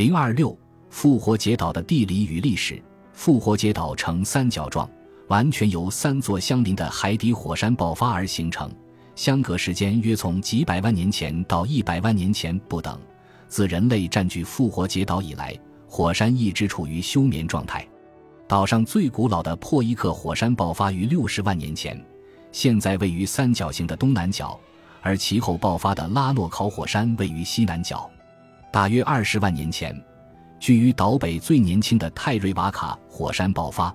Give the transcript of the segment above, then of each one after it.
零二六复活节岛的地理与历史。复活节岛呈三角状，完全由三座相邻的海底火山爆发而形成，相隔时间约从几百万年前到一百万年前不等。自人类占据复活节岛以来，火山一直处于休眠状态。岛上最古老的破伊克火山爆发于六十万年前，现在位于三角形的东南角，而其后爆发的拉诺考火山位于西南角。大约二十万年前。居于岛北最年轻的泰瑞瓦卡火山爆发，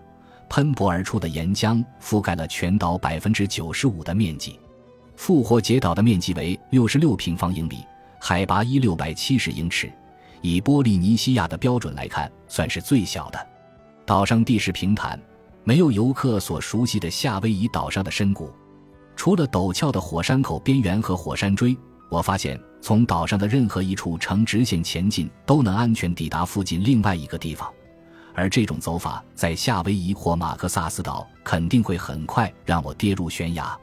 喷薄而出的岩浆覆盖了全岛百分之九十五的面积。复活节岛的面积为六十六平方英里，海拔一六百七十英尺，以波利尼西亚的标准来看，算是最小的。岛上地势平坦，没有游客所熟悉的夏威夷岛上的深谷，除了陡峭的火山口边缘和火山锥。我发现，从岛上的任何一处呈直线前进，都能安全抵达附近另外一个地方，而这种走法在夏威夷或马克萨斯岛肯定会很快让我跌入悬崖。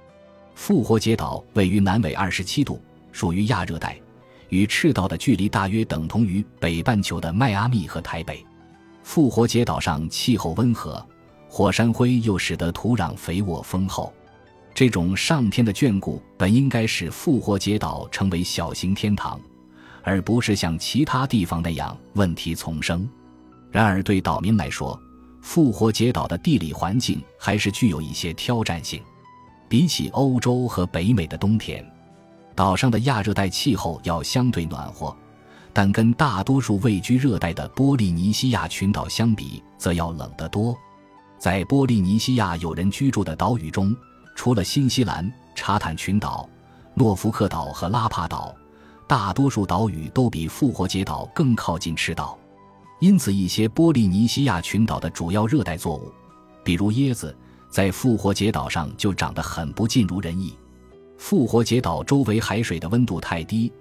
复活节岛位于南纬二十七度，属于亚热带，与赤道的距离大约等同于北半球的迈阿密和台北。复活节岛上气候温和，火山灰又使得土壤肥沃丰厚。这种上天的眷顾本应该使复活节岛成为小型天堂，而不是像其他地方那样问题丛生。然而，对岛民来说，复活节岛的地理环境还是具有一些挑战性。比起欧洲和北美的冬天，岛上的亚热带气候要相对暖和，但跟大多数位居热带的波利尼西亚群岛相比，则要冷得多。在波利尼西亚有人居住的岛屿中，除了新西兰、查坦群岛、诺福克岛和拉帕岛，大多数岛屿都比复活节岛更靠近赤道，因此一些波利尼西亚群岛的主要热带作物，比如椰子，在复活节岛上就长得很不尽如人意。复活节岛周围海水的温度太低，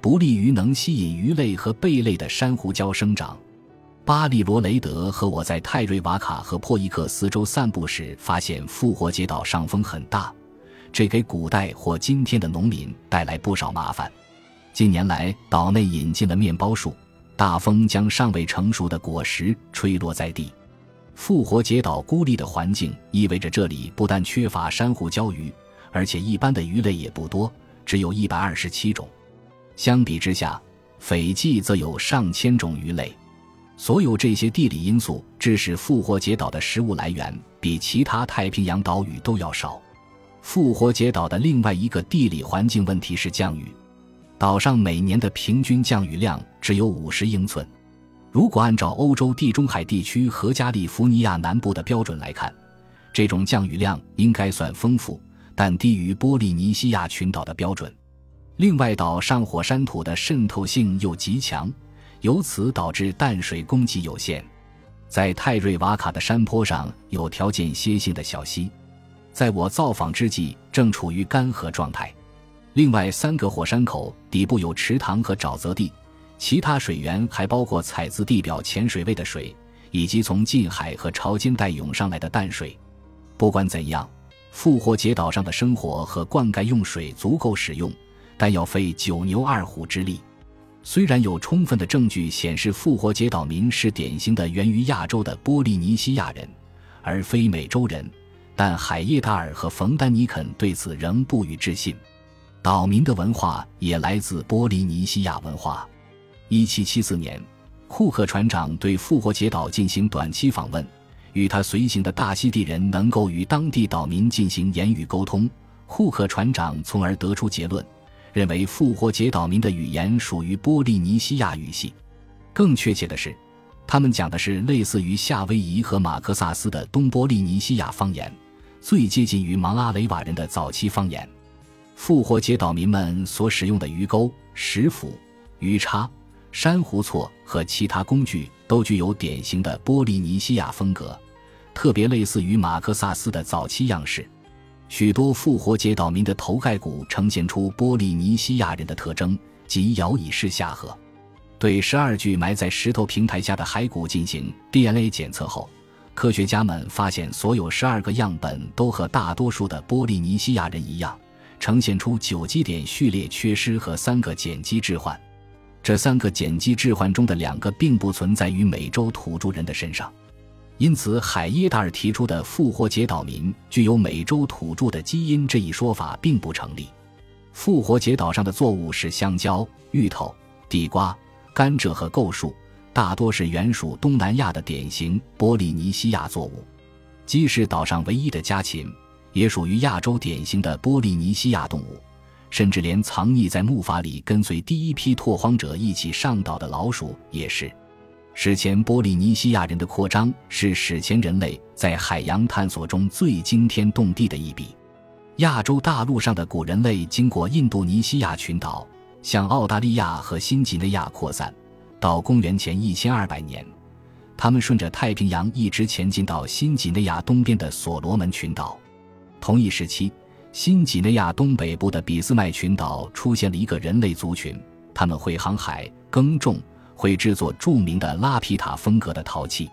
不利于能吸引鱼类和贝类的珊瑚礁生长。巴利罗雷德和我在泰瑞瓦卡和珀伊克斯州散步时，发现复活节岛上风很大，这给古代或今天的农民带来不少麻烦。近年来，岛内引进了面包树，大风将尚未成熟的果实吹落在地。复活节岛孤立的环境意味着这里不但缺乏珊瑚礁鱼，而且一般的鱼类也不多，只有一百二十七种。相比之下，斐济则有上千种鱼类。所有这些地理因素致使复活节岛的食物来源比其他太平洋岛屿都要少。复活节岛的另外一个地理环境问题是降雨，岛上每年的平均降雨量只有五十英寸。如果按照欧洲地中海地区和加利福尼亚南部的标准来看，这种降雨量应该算丰富，但低于波利尼西亚群岛的标准。另外，岛上火山土的渗透性又极强。由此导致淡水供给有限，在泰瑞瓦卡的山坡上有条间歇性的小溪，在我造访之际正处于干涸状态。另外三个火山口底部有池塘和沼泽地，其他水源还包括采自地表浅水位的水，以及从近海和潮间带涌上来的淡水。不管怎样，复活节岛上的生活和灌溉用水足够使用，但要费九牛二虎之力。虽然有充分的证据显示复活节岛民是典型的源于亚洲的波利尼西亚人，而非美洲人，但海耶达尔和冯丹尼肯对此仍不予置信。岛民的文化也来自波利尼西亚文化。1774年，库克船长对复活节岛进行短期访问，与他随行的大溪地人能够与当地岛民进行言语沟通。库克船长从而得出结论。认为复活节岛民的语言属于波利尼西亚语系，更确切的是，他们讲的是类似于夏威夷和马克萨斯的东波利尼西亚方言，最接近于芒阿雷瓦人的早期方言。复活节岛民们所使用的鱼钩、石斧、鱼叉、珊瑚锉和其他工具都具有典型的波利尼西亚风格，特别类似于马克萨斯的早期样式。许多复活节岛民的头盖骨呈现出波利尼西亚人的特征，即摇椅式下颌。对十二具埋在石头平台下的骸骨进行 DNA 检测后，科学家们发现，所有十二个样本都和大多数的波利尼西亚人一样，呈现出九基点序列缺失和三个碱基置换。这三个碱基置换中的两个并不存在于美洲土著人的身上，因此海耶达尔提出的复活节岛民具有美洲土著的基因这一说法并不成立。复活节岛上的作物是香蕉、芋头、地瓜、甘蔗和构树，大多是原属东南亚的典型波利尼西亚作物。鸡是岛上唯一的家禽，也属于亚洲典型的波利尼西亚动物。甚至连藏匿在木筏里跟随第一批拓荒者一起上岛的老鼠也是。史前波利尼西亚人的扩张是史前人类在海洋探索中最惊天动地的一笔。亚洲大陆上的古人类经过印度尼西亚群岛，向澳大利亚和新几内亚扩散，到公元前一千二百年，他们顺着太平洋一直前进到新几内亚东边的所罗门群岛。同一时期。新几内亚东北部的俾斯麦群岛出现了一个人类族群，他们会航海、耕种，会制作著名的拉皮塔风格的陶器。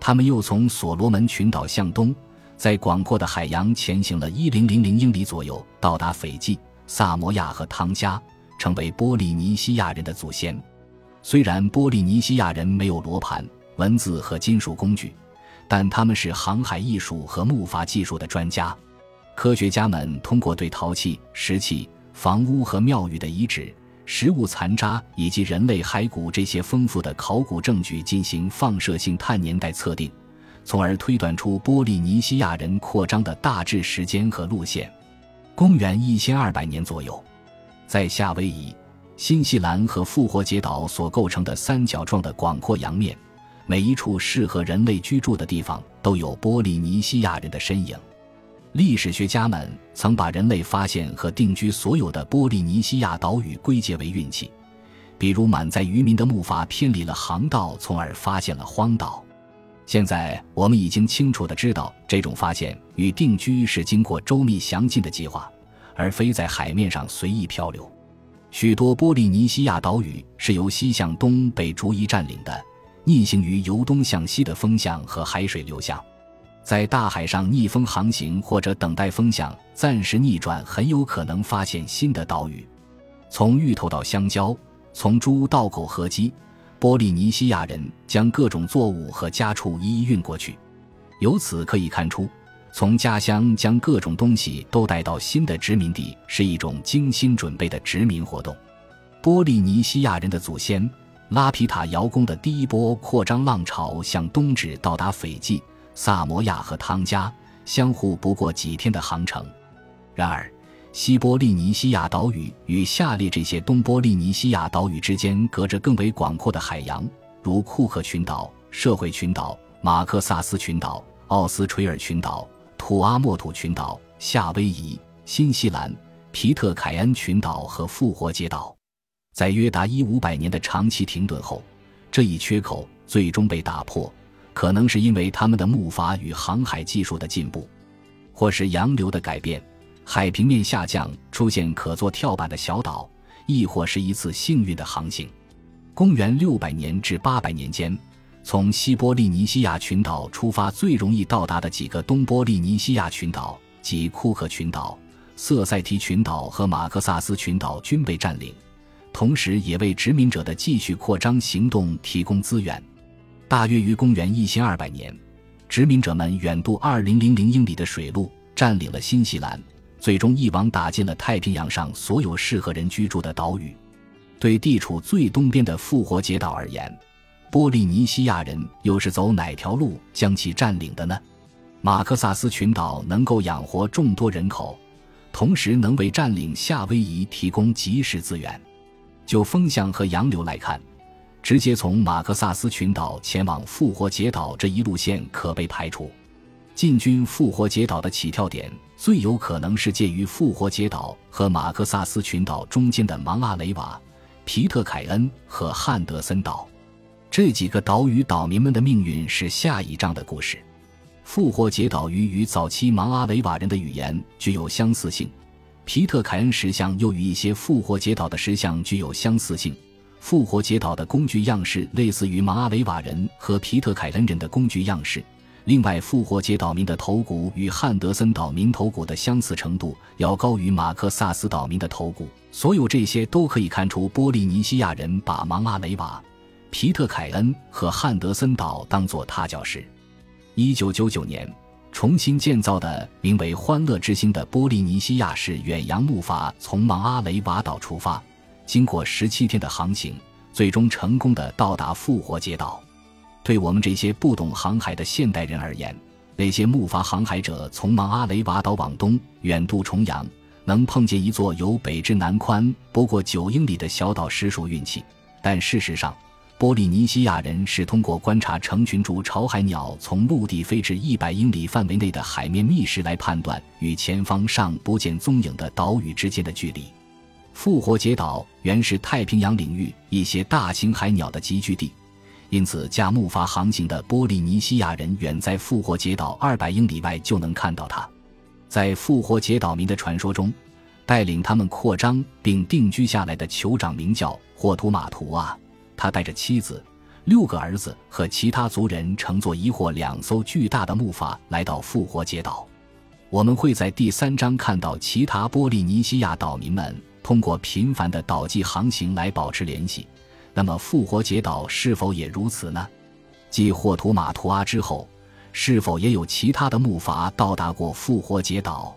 他们又从所罗门群岛向东，在广阔的海洋前行了一零零零英里左右，到达斐济、萨摩亚和汤加，成为波利尼西亚人的祖先。虽然波利尼西亚人没有罗盘、文字和金属工具，但他们是航海艺术和木筏技术的专家。科学家们通过对陶器、石器、房屋和庙宇的遗址、食物残渣以及人类骸骨这些丰富的考古证据进行放射性碳年代测定，从而推断出波利尼西亚人扩张的大致时间和路线。公元一千二百年左右，在夏威夷、新西兰和复活节岛所构成的三角状的广阔洋面，每一处适合人类居住的地方都有波利尼西亚人的身影。历史学家们曾把人类发现和定居所有的波利尼西亚岛屿归结为运气，比如满载渔民的木筏偏离了航道，从而发现了荒岛。现在我们已经清楚地知道，这种发现与定居是经过周密详尽的计划，而非在海面上随意漂流。许多波利尼西亚岛屿是由西向东被逐一占领的，逆行于由东向西的风向和海水流向。在大海上逆风航行或者等待风向暂时逆转，很有可能发现新的岛屿。从芋头到香蕉，从猪到狗和鸡，波利尼西亚人将各种作物和家畜一一运过去。由此可以看出，从家乡将各种东西都带到新的殖民地是一种精心准备的殖民活动。波利尼西亚人的祖先拉皮塔窑工的第一波扩张浪潮向东至到达斐济。萨摩亚和汤加相互不过几天的航程，然而西波利尼西亚岛屿与下列这些东波利尼西亚岛屿之间隔着更为广阔的海洋，如库克群岛、社会群岛、马克萨斯群岛、奥斯垂尔群岛、土阿莫土群岛、夏威夷、新西兰、皮特凯恩群岛和复活节岛。在约达一五百年的长期停顿后，这一缺口最终被打破。可能是因为他们的木筏与航海技术的进步，或是洋流的改变，海平面下降，出现可做跳板的小岛，亦或是一次幸运的航行。公元六百年至八百年间，从西波利尼西亚群岛出发最容易到达的几个东波利尼西亚群岛，即库克群岛、瑟塞提群岛和马克萨斯群岛均被占领，同时也为殖民者的继续扩张行动提供资源。大约于公元一千二百年，殖民者们远渡二零零零英里的水路，占领了新西兰，最终一网打尽了太平洋上所有适合人居住的岛屿。对地处最东边的复活节岛而言，波利尼西亚人又是走哪条路将其占领的呢？马克萨斯群岛能够养活众多人口，同时能为占领夏威夷提供及时资源。就风向和洋流来看。直接从马克萨斯群岛前往复活节岛这一路线可被排除。进军复活节岛的起跳点最有可能是介于复活节岛和马克萨斯群岛中间的芒阿雷瓦、皮特凯恩和汉德森岛。这几个岛屿岛民们的命运是下一章的故事。复活节岛屿与早期芒阿雷瓦人的语言具有相似性，皮特凯恩石像又与一些复活节岛的石像具有相似性。复活节岛的工具样式类似于马阿雷瓦人和皮特凯恩人的工具样式，另外，复活节岛民的头骨与汉德森岛民头骨的相似程度要高于马克萨斯岛民的头骨。所有这些都可以看出，波利尼西亚人把芒阿雷瓦、皮特凯恩和汉德森岛当作踏脚石。一九九九年，重新建造的名为“欢乐之星”的波利尼西亚式远洋木筏从芒阿雷瓦岛出发，经过十七天的航行，最终成功的到达复活节岛。对我们这些不懂航海的现代人而言，那些木筏航海者从芒阿雷瓦岛往东远渡重洋，能碰见一座由北至南宽不过九英里的小岛，实属运气。但事实上，波利尼西亚人是通过观察成群逐巢海鸟从陆地飞至一百英里范围内的海面觅食来判断与前方尚不见踪影的岛屿之间的距离。复活节岛原是太平洋领域一些大型海鸟的集聚地。因此，驾木筏航行的波利尼西亚人远在复活节岛二百英里外就能看到它。在复活节岛民的传说中，带领他们扩张并定居下来的酋长名叫霍图马图啊。他带着妻子、六个儿子和其他族人乘坐一或两艘巨大的木筏来到复活节岛。我们会在第三章看到其他波利尼西亚岛民们通过频繁的岛际航行来保持联系。那么，复活节岛是否也如此呢？继霍图马图阿之后，是否也有其他的木筏到达过复活节岛？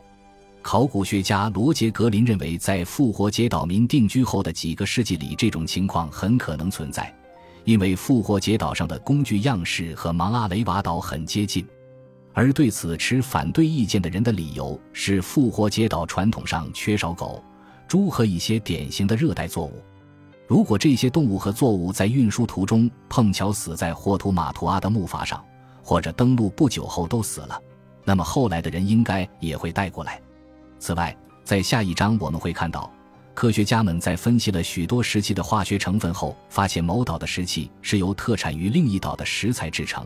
考古学家罗杰·格林认为，在复活节岛民定居后的几个世纪里，这种情况很可能存在，因为复活节岛上的工具样式和芒阿雷瓦岛很接近。而对此持反对意见的人的理由是，复活节岛传统上缺少狗、猪和一些典型的热带作物。如果这些动物和作物在运输途中碰巧死在霍图马图阿的木筏上，或者登陆不久后都死了，那么后来的人应该也会带过来。此外，在下一章我们会看到，科学家们在分析了许多石器的化学成分后，发现某岛的石器是由特产于另一岛的石材制成，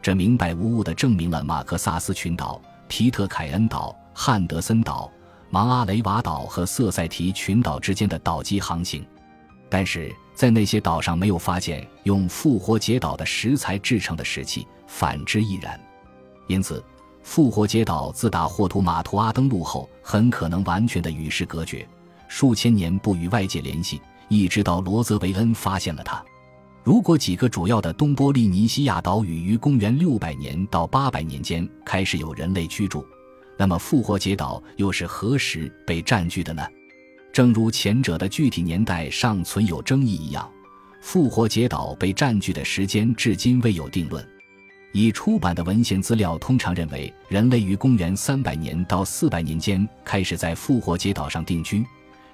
这明白无误地证明了马克萨斯群岛、皮特凯恩岛、汉德森岛、芒阿雷瓦岛和瑟塞提群岛之间的岛际航行。但是在那些岛上没有发现用复活节岛的石材制成的石器，反之亦然。因此，复活节岛自打霍图马图阿登陆后，很可能完全的与世隔绝，数千年不与外界联系，一直到罗泽维恩发现了它。如果几个主要的东波利尼西亚岛屿于公元六百年到八百年间开始有人类居住，那么复活节岛又是何时被占据的呢？正如前者的具体年代尚存有争议一样，复活节岛被占据的时间至今未有定论。已出版的文献资料通常认为，人类于公元三百年到四百年间开始在复活节岛上定居。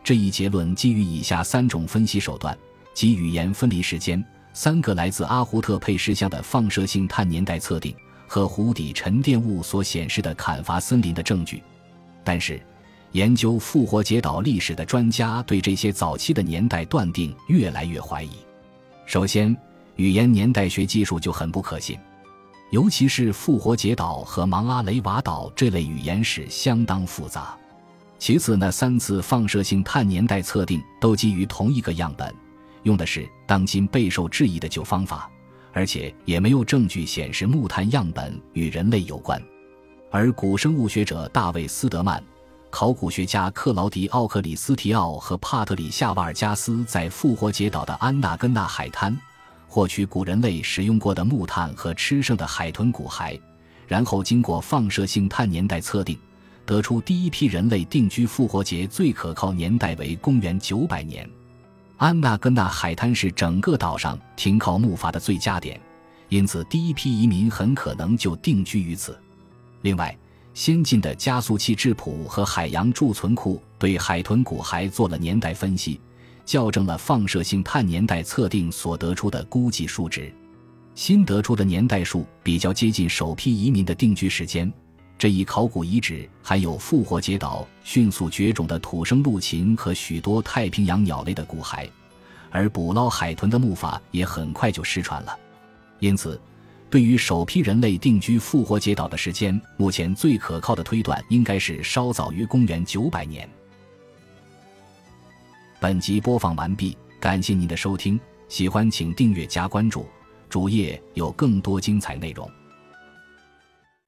这一结论基于以下三种分析手段：即语言分离时间、三个来自阿胡特佩石像的放射性碳年代测定和湖底沉淀物所显示的砍伐森林的证据。但是，研究复活节岛历史的专家对这些早期的年代断定越来越怀疑。首先，语言年代学技术就很不可信，尤其是复活节岛和芒阿雷瓦岛这类语言史相当复杂。其次，那三次放射性碳年代测定都基于同一个样本，用的是当今备受质疑的旧方法，而且也没有证据显示木炭样本与人类有关。而古生物学者大卫斯德曼。考古学家克劳迪奥克里斯提奥和帕特里夏瓦尔加斯在复活节岛的安纳根纳海滩获取古人类使用过的木炭和吃剩的海豚骨骸，然后经过放射性碳年代测定，得出第一批人类定居复活节最可靠年代为公元九百年。安纳根纳海滩是整个岛上停靠木筏的最佳点，因此第一批移民很可能就定居于此。另外。先进的加速器质谱和海洋贮存库对海豚骨骸做了年代分析，校正了放射性碳年代测定所得出的估计数值。新得出的年代数比较接近首批移民的定居时间。这一考古遗址含有复活节岛迅速绝种的土生陆禽和许多太平洋鸟类的骨骸，而捕捞海豚的木筏也很快就失传了。因此。对于首批人类定居复活节岛的时间，目前最可靠的推断应该是稍早于公元九百年。本集播放完毕，感谢您的收听，喜欢请订阅加关注，主页有更多精彩内容。